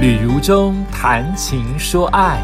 旅如中谈情说爱，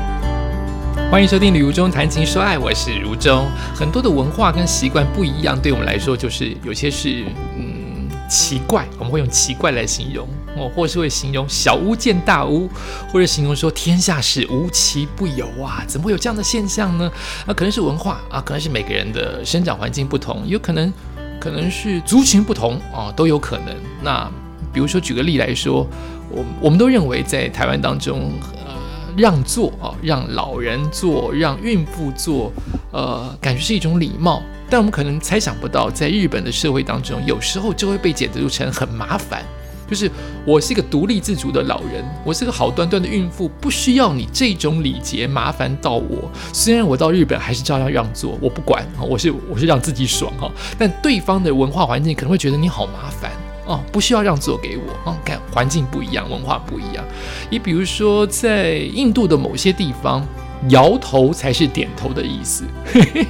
欢迎收听《旅如中谈情说爱》，我是如中。很多的文化跟习惯不一样，对我们来说就是有些是嗯奇怪，我们会用奇怪来形容哦，或是会形容小巫见大巫，或者形容说天下事无奇不有啊，怎么会有这样的现象呢？啊，可能是文化啊，可能是每个人的生长环境不同，有可能可能是族群不同啊，都有可能。那比如说举个例来说。我我们都认为，在台湾当中，呃，让座啊，让老人坐，让孕妇坐，呃，感觉是一种礼貌。但我们可能猜想不到，在日本的社会当中，有时候就会被解读成很麻烦。就是我是一个独立自主的老人，我是个好端端的孕妇，不需要你这种礼节麻烦到我。虽然我到日本还是照样让座，我不管，我是我是让自己爽哈。但对方的文化环境可能会觉得你好麻烦。哦，不需要让座给我。哦，看环境不一样，文化不一样。你比如说，在印度的某些地方，摇头才是点头的意思。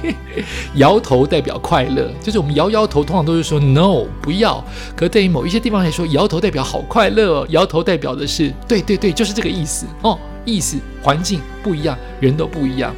摇头代表快乐，就是我们摇摇头，通常都是说 no 不要。可对于某一些地方来说，摇头代表好快乐。摇头代表的是对对对，就是这个意思。哦，意思环境不一样，人都不一样。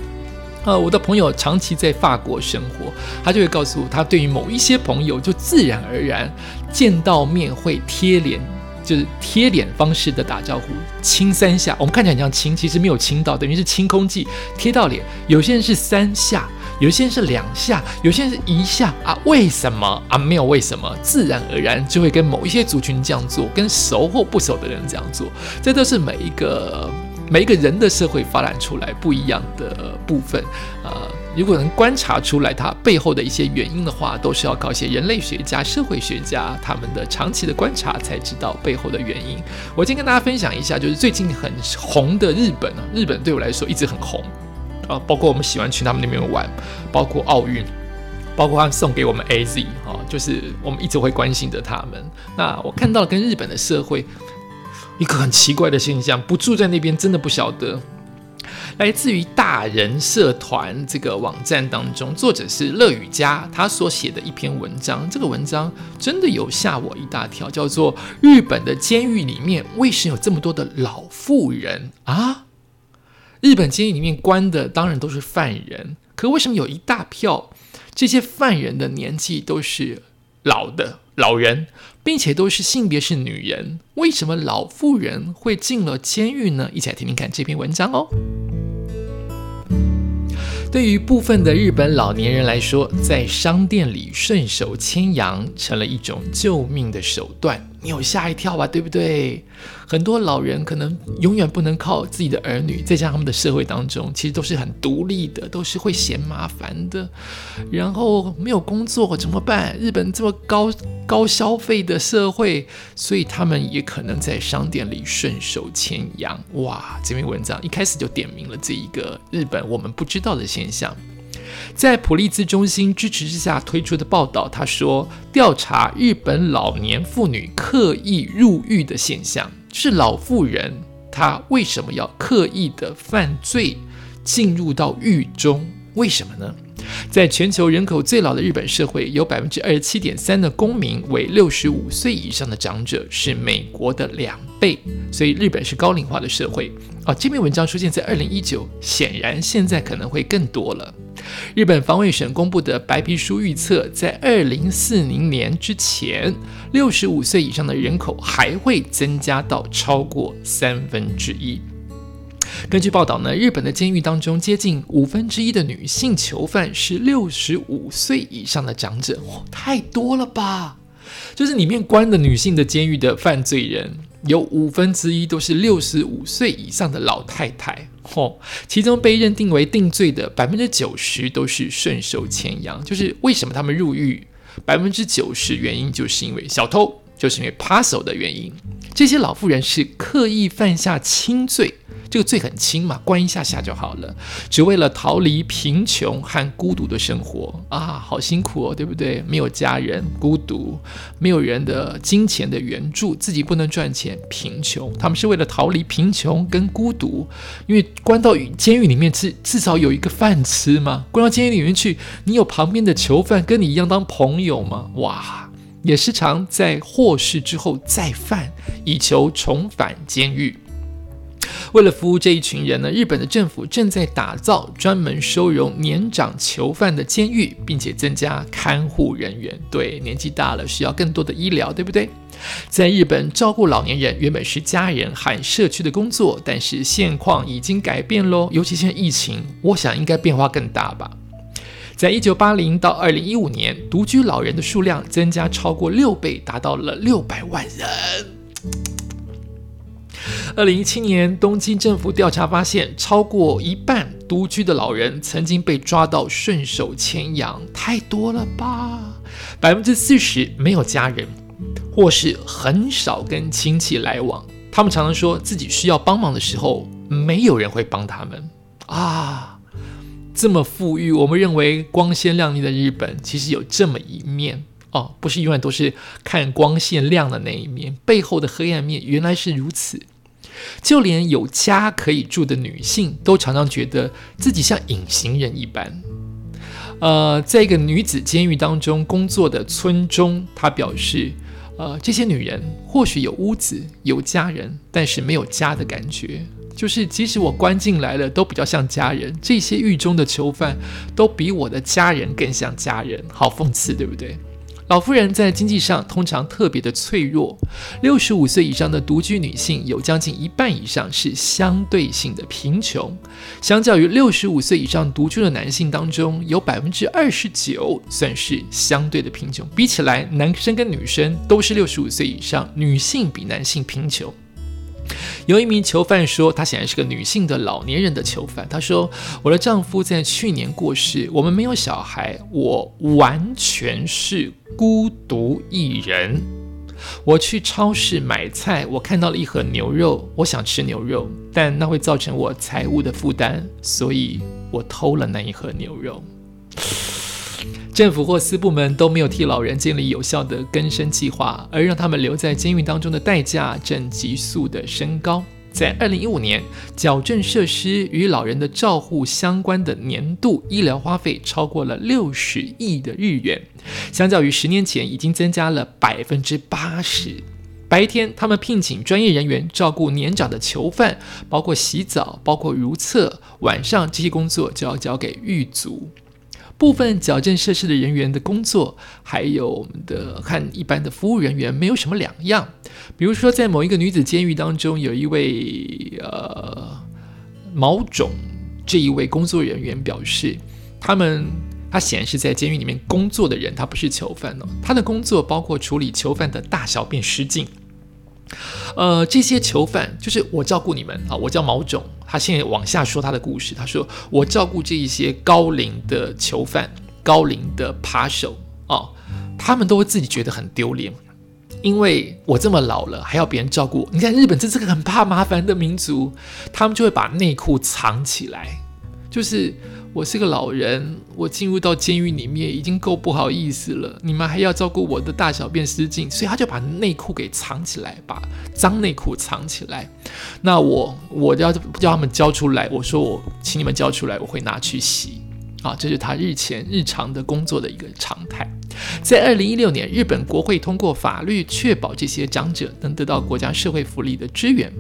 呃，我的朋友长期在法国生活，他就会告诉我，他对于某一些朋友，就自然而然见到面会贴脸，就是贴脸方式的打招呼，亲三下。我们看起来很像亲，其实没有亲到，等于是清空气贴到脸。有些人是三下，有些人是两下，有些人是一下啊？为什么啊？没有为什么，自然而然就会跟某一些族群这样做，跟熟或不熟的人这样做，这都是每一个。每一个人的社会发展出来不一样的部分，呃，如果能观察出来它背后的一些原因的话，都是要靠一些人类学家、社会学家他们的长期的观察才知道背后的原因。我今天跟大家分享一下，就是最近很红的日本啊，日本对我来说一直很红啊，包括我们喜欢去他们那边玩，包括奥运，包括他们送给我们 AZ 哈，就是我们一直会关心着他们。那我看到跟日本的社会。一个很奇怪的现象，不住在那边真的不晓得。来自于大人社团这个网站当中，作者是乐雨佳，他所写的一篇文章，这个文章真的有吓我一大跳，叫做《日本的监狱里面为什么有这么多的老妇人啊？日本监狱里面关的当然都是犯人，可为什么有一大票这些犯人的年纪都是老的老人？并且都是性别是女人，为什么老妇人会进了监狱呢？一起来听听看这篇文章哦。对于部分的日本老年人来说，在商店里顺手牵羊成了一种救命的手段。你有吓一跳吧？对不对？很多老人可能永远不能靠自己的儿女，再加上他们的社会当中，其实都是很独立的，都是会嫌麻烦的。然后没有工作怎么办？日本这么高高消费的社会，所以他们也可能在商店里顺手牵羊。哇！这篇文章一开始就点明了这一个日本我们不知道的现象。在普利兹中心支持之下推出的报道，他说，调查日本老年妇女刻意入狱的现象，是老妇人她为什么要刻意的犯罪进入到狱中？为什么呢？在全球人口最老的日本社会，有百分之二十七点三的公民为六十五岁以上的长者，是美国的两倍，所以日本是高龄化的社会。啊，这篇文章出现在二零一九，显然现在可能会更多了。日本防卫省公布的白皮书预测，在二零四零年之前，六十五岁以上的人口还会增加到超过三分之一。根据报道呢，日本的监狱当中，接近五分之一的女性囚犯是六十五岁以上的长者，太多了吧？就是里面关的女性的监狱的犯罪人，有五分之一都是六十五岁以上的老太太，嚯！其中被认定为定罪的百分之九十都是顺手牵羊，就是为什么他们入狱，百分之九十原因就是因为小偷，就是因为扒手的原因。这些老妇人是刻意犯下轻罪。这个罪很轻嘛，关一下下就好了，只为了逃离贫穷和孤独的生活啊，好辛苦哦，对不对？没有家人，孤独，没有人的金钱的援助，自己不能赚钱，贫穷。他们是为了逃离贫穷跟孤独，因为关到监狱里面，至至少有一个饭吃嘛。关到监狱里面去，你有旁边的囚犯跟你一样当朋友吗？哇，也时常在获释之后再犯，以求重返监狱。为了服务这一群人呢，日本的政府正在打造专门收容年长囚犯的监狱，并且增加看护人员。对，年纪大了需要更多的医疗，对不对？在日本，照顾老年人原本是家人和社区的工作，但是现况已经改变喽。尤其现在疫情，我想应该变化更大吧。在一九八零到二零一五年，独居老人的数量增加超过六倍，达到了六百万人。二零一七年，东京政府调查发现，超过一半独居的老人曾经被抓到顺手牵羊，太多了吧？百分之四十没有家人，或是很少跟亲戚来往。他们常常说自己需要帮忙的时候，没有人会帮他们啊。这么富裕，我们认为光鲜亮丽的日本，其实有这么一面哦，不是永远都是看光线亮的那一面，背后的黑暗面原来是如此。就连有家可以住的女性，都常常觉得自己像隐形人一般。呃，在一个女子监狱当中工作的村中，她表示，呃，这些女人或许有屋子、有家人，但是没有家的感觉。就是即使我关进来了，都比较像家人。这些狱中的囚犯，都比我的家人更像家人。好讽刺，对不对？老妇人在经济上通常特别的脆弱，六十五岁以上的独居女性有将近一半以上是相对性的贫穷，相较于六十五岁以上独居的男性当中，有百分之二十九算是相对的贫穷。比起来，男生跟女生都是六十五岁以上，女性比男性贫穷。有一名囚犯说，他显然是个女性的老年人的囚犯。他说：“我的丈夫在去年过世，我们没有小孩，我完全是孤独一人。我去超市买菜，我看到了一盒牛肉，我想吃牛肉，但那会造成我财务的负担，所以我偷了那一盒牛肉。”政府或私部门都没有替老人建立有效的根生计划，而让他们留在监狱当中的代价正急速的升高。在二零一五年，矫正设施与老人的照护相关的年度医疗花费超过了六十亿的日元，相较于十年前已经增加了百分之八十。白天，他们聘请专业人员照顾年长的囚犯，包括洗澡、包括如厕；晚上，这些工作就要交给狱卒。部分矫正设施的人员的工作，还有我们的和一般的服务人员没有什么两样。比如说，在某一个女子监狱当中，有一位呃毛种这一位工作人员表示，他们他显然是在监狱里面工作的人，他不是囚犯哦。他的工作包括处理囚犯的大小便失禁。呃，这些囚犯就是我照顾你们啊，我叫毛种。他现在往下说他的故事。他说：“我照顾这一些高龄的囚犯、高龄的扒手啊，他们都会自己觉得很丢脸，因为我这么老了还要别人照顾。你看日本真是个很怕麻烦的民族，他们就会把内裤藏起来，就是。”我是个老人，我进入到监狱里面已经够不好意思了，你们还要照顾我的大小便失禁，所以他就把内裤给藏起来，把脏内裤藏起来。那我我要叫他们交出来，我说我请你们交出来，我会拿去洗。啊，这是他日前日常的工作的一个常态。在二零一六年，日本国会通过法律，确保这些长者能得到国家社会福利的支援。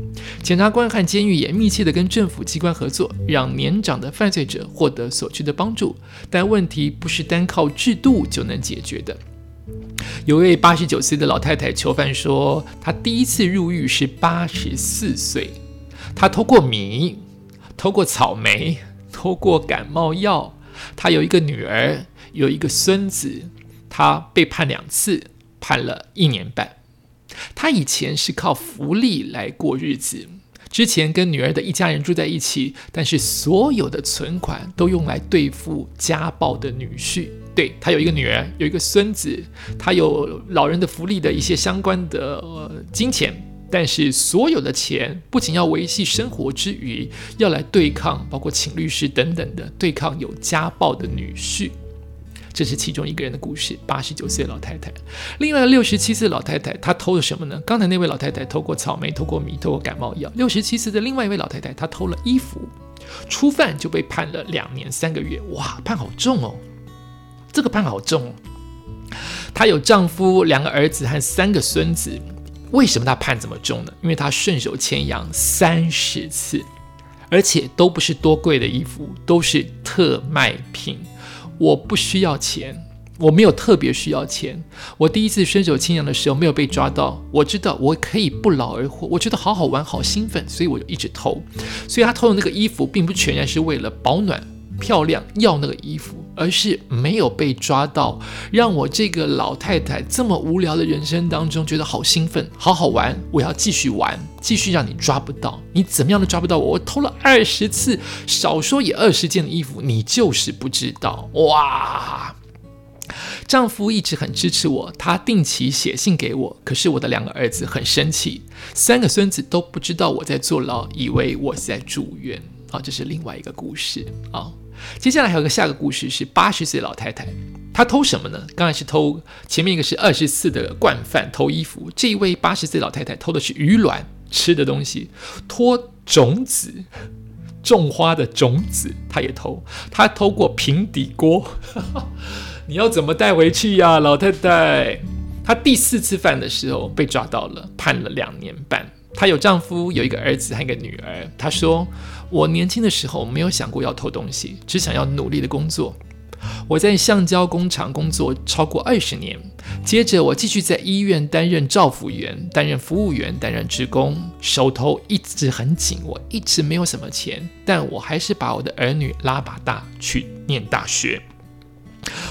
检察官和监狱也密切的跟政府机关合作，让年长的犯罪者获得所需的帮助。但问题不是单靠制度就能解决的。有位八十九岁的老太太囚犯说，她第一次入狱是八十四岁，她偷过米，偷过草莓，偷过感冒药。他有一个女儿，有一个孙子。他被判两次，判了一年半。他以前是靠福利来过日子，之前跟女儿的一家人住在一起，但是所有的存款都用来对付家暴的女婿。对他有一个女儿，有一个孙子，他有老人的福利的一些相关的呃金钱，但是所有的钱不仅要维系生活之余，要来对抗，包括请律师等等的对抗有家暴的女婿。这是其中一个人的故事，八十九岁老太太。另外六十七岁老太太，她偷了什么呢？刚才那位老太太偷过草莓，偷过米，偷过感冒药。六十七岁的另外一位老太太，她偷了衣服，初犯就被判了两年三个月。哇，判好重哦！这个判好重。她有丈夫、两个儿子和三个孙子，为什么他判这么重呢？因为他顺手牵羊三十次，而且都不是多贵的衣服，都是特卖品。我不需要钱。我没有特别需要钱。我第一次顺手牵羊的时候没有被抓到，我知道我可以不劳而获。我觉得好好玩，好兴奋，所以我就一直偷。所以他偷的那个衣服，并不全然是为了保暖、漂亮要那个衣服，而是没有被抓到，让我这个老太太这么无聊的人生当中觉得好兴奋、好好玩。我要继续玩，继续让你抓不到。你怎么样都抓不到我。我偷了二十次，少说也二十件的衣服，你就是不知道哇！丈夫一直很支持我，他定期写信给我。可是我的两个儿子很生气，三个孙子都不知道我在坐牢，以为我是在住院。啊，这是另外一个故事啊。接下来还有个下个故事是八十岁老太太，她偷什么呢？刚才是偷前面一个是二十四的惯犯偷衣服，这一位八十岁老太太偷的是鱼卵吃的东西，偷种子种花的种子，她也偷，她偷过平底锅。你要怎么带回去呀，老太太？她第四次犯的时候被抓到了，判了两年半。她有丈夫，有一个儿子，还有一个女儿。她说：“我年轻的时候没有想过要偷东西，只想要努力的工作。我在橡胶工厂工作超过二十年，接着我继续在医院担任照护员、担任服务员、担任职工，手头一直很紧，我一直没有什么钱，但我还是把我的儿女拉把大去念大学。”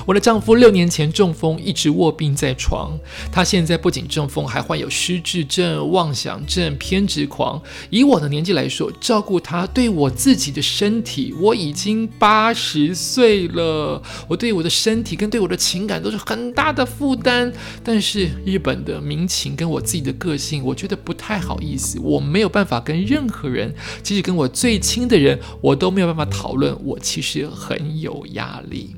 我的丈夫六年前中风，一直卧病在床。他现在不仅中风，还患有失智症、妄想症、偏执狂。以我的年纪来说，照顾他，对我自己的身体，我已经八十岁了。我对我的身体跟对我的情感都是很大的负担。但是日本的民情跟我自己的个性，我觉得不太好意思。我没有办法跟任何人，即使跟我最亲的人，我都没有办法讨论。我其实很有压力。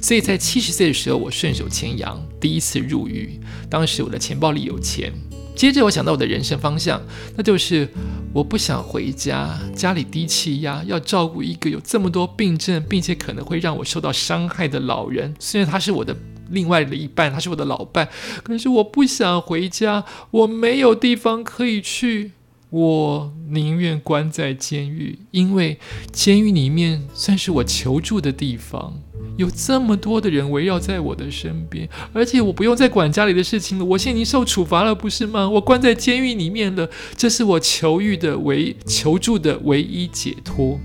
所以在七十岁的时候，我顺手牵羊，第一次入狱。当时我的钱包里有钱。接着我想到我的人生方向，那就是我不想回家，家里低气压，要照顾一个有这么多病症，并且可能会让我受到伤害的老人。虽然他是我的另外的一半，他是我的老伴，可是我不想回家，我没有地方可以去。我宁愿关在监狱，因为监狱里面算是我求助的地方，有这么多的人围绕在我的身边，而且我不用再管家里的事情了。我现在已经受处罚了，不是吗？我关在监狱里面了，这是我求欲的唯求助的唯一解脱。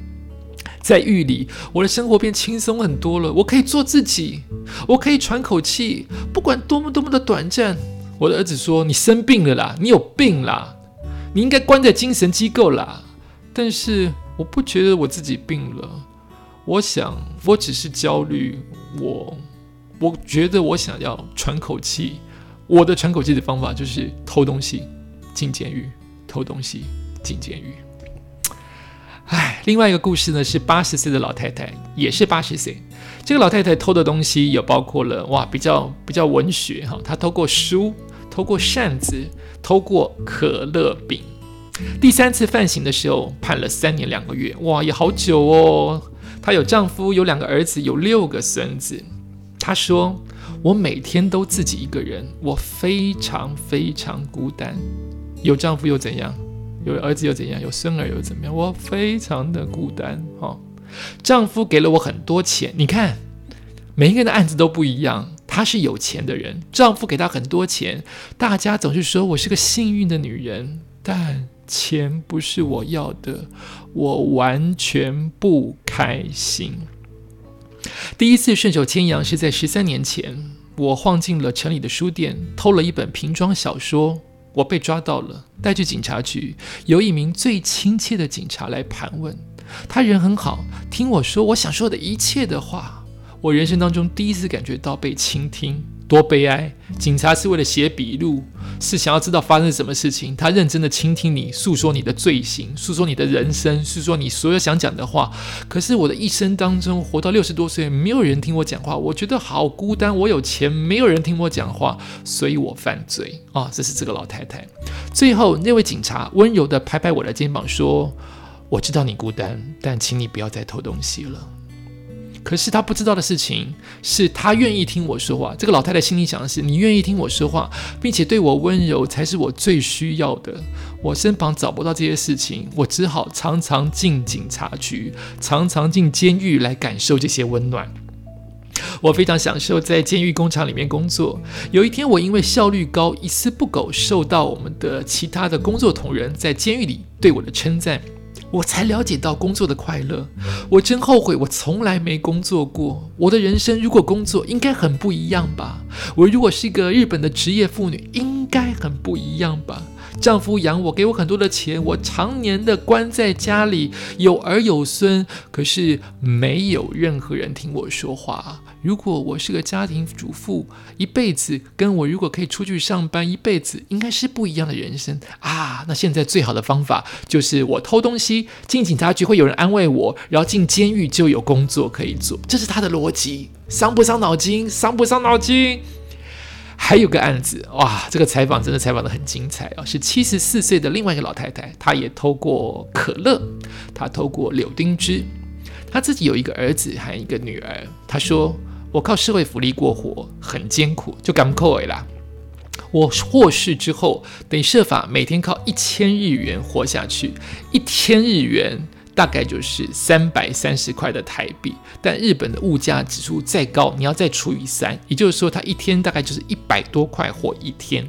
在狱里，我的生活变轻松很多了，我可以做自己，我可以喘口气，不管多么多么的短暂。我的儿子说：“你生病了啦，你有病啦。”你应该关在精神机构啦，但是我不觉得我自己病了。我想我只是焦虑，我我觉得我想要喘口气。我的喘口气的方法就是偷东西进监狱，偷东西进监狱。唉，另外一个故事呢是八十岁的老太太，也是八十岁。这个老太太偷的东西有包括了哇，比较比较文学哈，她偷过书，偷过扇子。偷过可乐饼，第三次犯刑的时候判了三年两个月，哇，也好久哦。她有丈夫，有两个儿子，有六个孙子。她说：“我每天都自己一个人，我非常非常孤单。有丈夫又怎样？有儿子又怎样？有孙儿又怎么样？我非常的孤单。哈，丈夫给了我很多钱，你看，每一个人的案子都不一样。”她是有钱的人，丈夫给她很多钱，大家总是说我是个幸运的女人，但钱不是我要的，我完全不开心。第一次顺手牵羊是在十三年前，我晃进了城里的书店，偷了一本瓶装小说，我被抓到了，带去警察局，有一名最亲切的警察来盘问，他人很好，听我说我想说的一切的话。我人生当中第一次感觉到被倾听，多悲哀！警察是为了写笔录，是想要知道发生什么事情。他认真的倾听你，诉说你的罪行，诉说你的人生，诉说你所有想讲的话。可是我的一生当中，活到六十多岁，没有人听我讲话，我觉得好孤单。我有钱，没有人听我讲话，所以我犯罪啊！这是这个老太太。最后，那位警察温柔的拍拍我的肩膀，说：“我知道你孤单，但请你不要再偷东西了。”可是他不知道的事情是他愿意听我说话。这个老太太心里想的是：你愿意听我说话，并且对我温柔，才是我最需要的。我身旁找不到这些事情，我只好常常进警察局，常常进监狱来感受这些温暖。我非常享受在监狱工厂里面工作。有一天，我因为效率高，一丝不苟，受到我们的其他的工作同仁在监狱里对我的称赞。我才了解到工作的快乐。我真后悔，我从来没工作过。我的人生如果工作，应该很不一样吧？我如果是一个日本的职业妇女，应该很不一样吧？丈夫养我，给我很多的钱，我常年的关在家里，有儿有孙，可是没有任何人听我说话。如果我是个家庭主妇，一辈子跟我如果可以出去上班，一辈子应该是不一样的人生啊！那现在最好的方法就是我偷东西进警察局会有人安慰我，然后进监狱就有工作可以做，这是他的逻辑，伤不伤脑筋？伤不伤脑筋？还有个案子哇，这个采访真的采访的很精彩哦，是七十四岁的另外一个老太太，她也偷过可乐，她偷过柳丁汁，她自己有一个儿子还有一个女儿，她说我靠社会福利过活很艰苦，就干扣尾啦。我获释之后得设法每天靠一千日元活下去，一千日元。大概就是三百三十块的台币，但日本的物价指数再高，你要再除以三，也就是说，他一天大概就是一百多块活一天。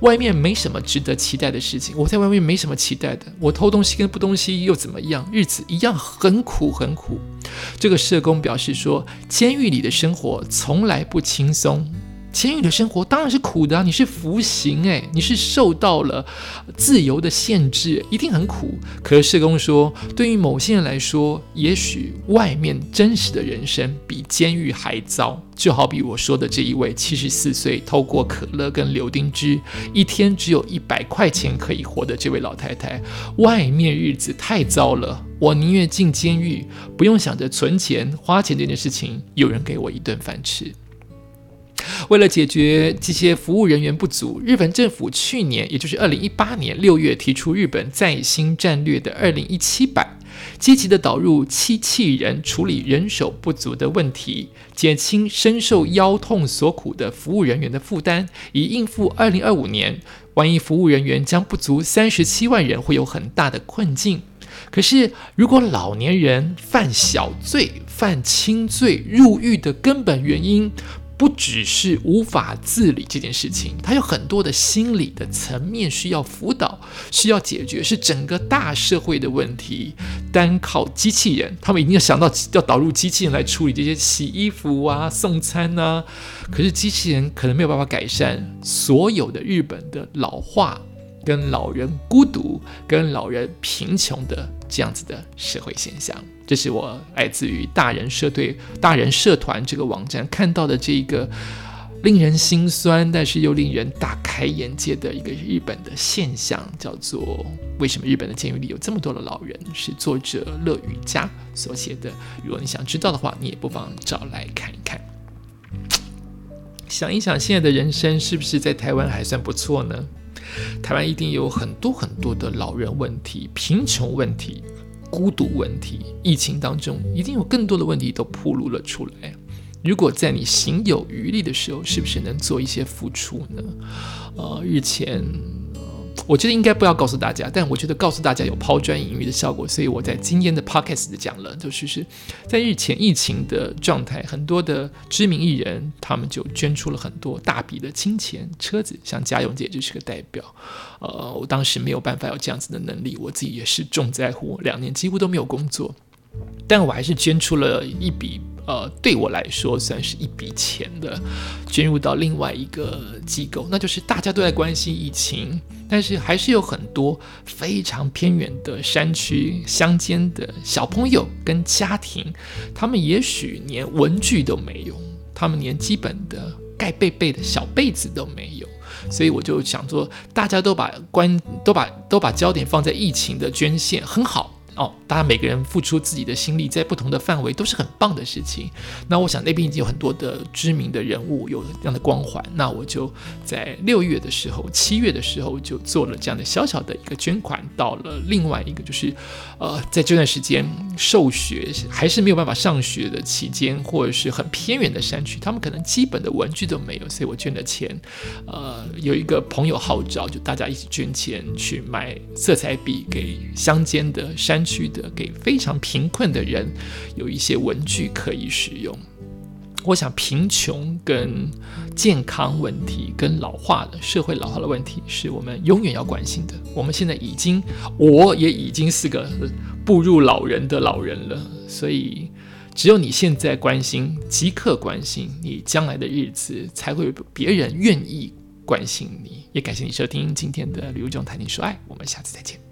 外面没什么值得期待的事情，我在外面没什么期待的，我偷东西跟不东西又怎么样？日子一样很苦很苦。这个社工表示说，监狱里的生活从来不轻松。监狱的生活当然是苦的啊！你是服刑诶，你是受到了自由的限制，一定很苦。可是社工说，对于某些人来说，也许外面真实的人生比监狱还糟。就好比我说的这一位七十四岁，透过可乐跟柳丁汁，一天只有一百块钱可以活的这位老太太，外面日子太糟了，我宁愿进监狱，不用想着存钱花钱这件事情，有人给我一顿饭吃。为了解决这些服务人员不足，日本政府去年，也就是二零一八年六月提出日本在新战略的二零一七版，积极的导入机器人处理人手不足的问题，减轻深受腰痛所苦的服务人员的负担，以应付二零二五年，万一服务人员将不足三十七万人，会有很大的困境。可是，如果老年人犯小罪、犯轻罪入狱的根本原因，不只是无法自理这件事情，它有很多的心理的层面需要辅导，需要解决，是整个大社会的问题。单靠机器人，他们一定要想到要导入机器人来处理这些洗衣服啊、送餐啊。可是机器人可能没有办法改善所有的日本的老化。跟老人孤独、跟老人贫穷的这样子的社会现象，这是我来自于大人社队、大人社团这个网站看到的这一个令人心酸，但是又令人大开眼界的一个日本的现象，叫做“为什么日本的监狱里有这么多的老人？”是作者乐雨佳所写的。如果你想知道的话，你也不妨找来看一看。想一想，现在的人生是不是在台湾还算不错呢？台湾一定有很多很多的老人问题、贫穷问题、孤独问题。疫情当中，一定有更多的问题都暴露了出来。如果在你行有余力的时候，是不是能做一些付出呢？呃，日前。我觉得应该不要告诉大家，但我觉得告诉大家有抛砖引玉的效果，所以我在今天的 podcast 讲了，就是是在日前疫情的状态，很多的知名艺人他们就捐出了很多大笔的金钱、车子，像嘉永姐就是个代表。呃，我当时没有办法有这样子的能力，我自己也是重在乎，两年几乎都没有工作，但我还是捐出了一笔。呃，对我来说算是一笔钱的，捐入到另外一个机构，那就是大家都在关心疫情，但是还是有很多非常偏远的山区乡间的小朋友跟家庭，他们也许连文具都没有，他们连基本的盖被被的小被子都没有，所以我就想说，大家都把关都把都把焦点放在疫情的捐献，很好。哦，大家每个人付出自己的心力，在不同的范围都是很棒的事情。那我想那边已经有很多的知名的人物有这样的光环，那我就在六月的时候、七月的时候就做了这样的小小的一个捐款，到了另外一个就是，呃，在这段时间受学还是没有办法上学的期间，或者是很偏远的山区，他们可能基本的文具都没有，所以我捐的钱。呃，有一个朋友号召，就大家一起捐钱去买色彩笔给乡间的山区的，给非常贫困的人有一些文具可以使用。我想，贫穷跟健康问题、跟老化的社会老化的问题，是我们永远要关心的。我们现在已经，我也已经是个步入老人的老人了，所以只有你现在关心，即刻关心，你将来的日子才会别人愿意关心你。也感谢你收听今天的《旅游中谈情说爱》，我们下次再见。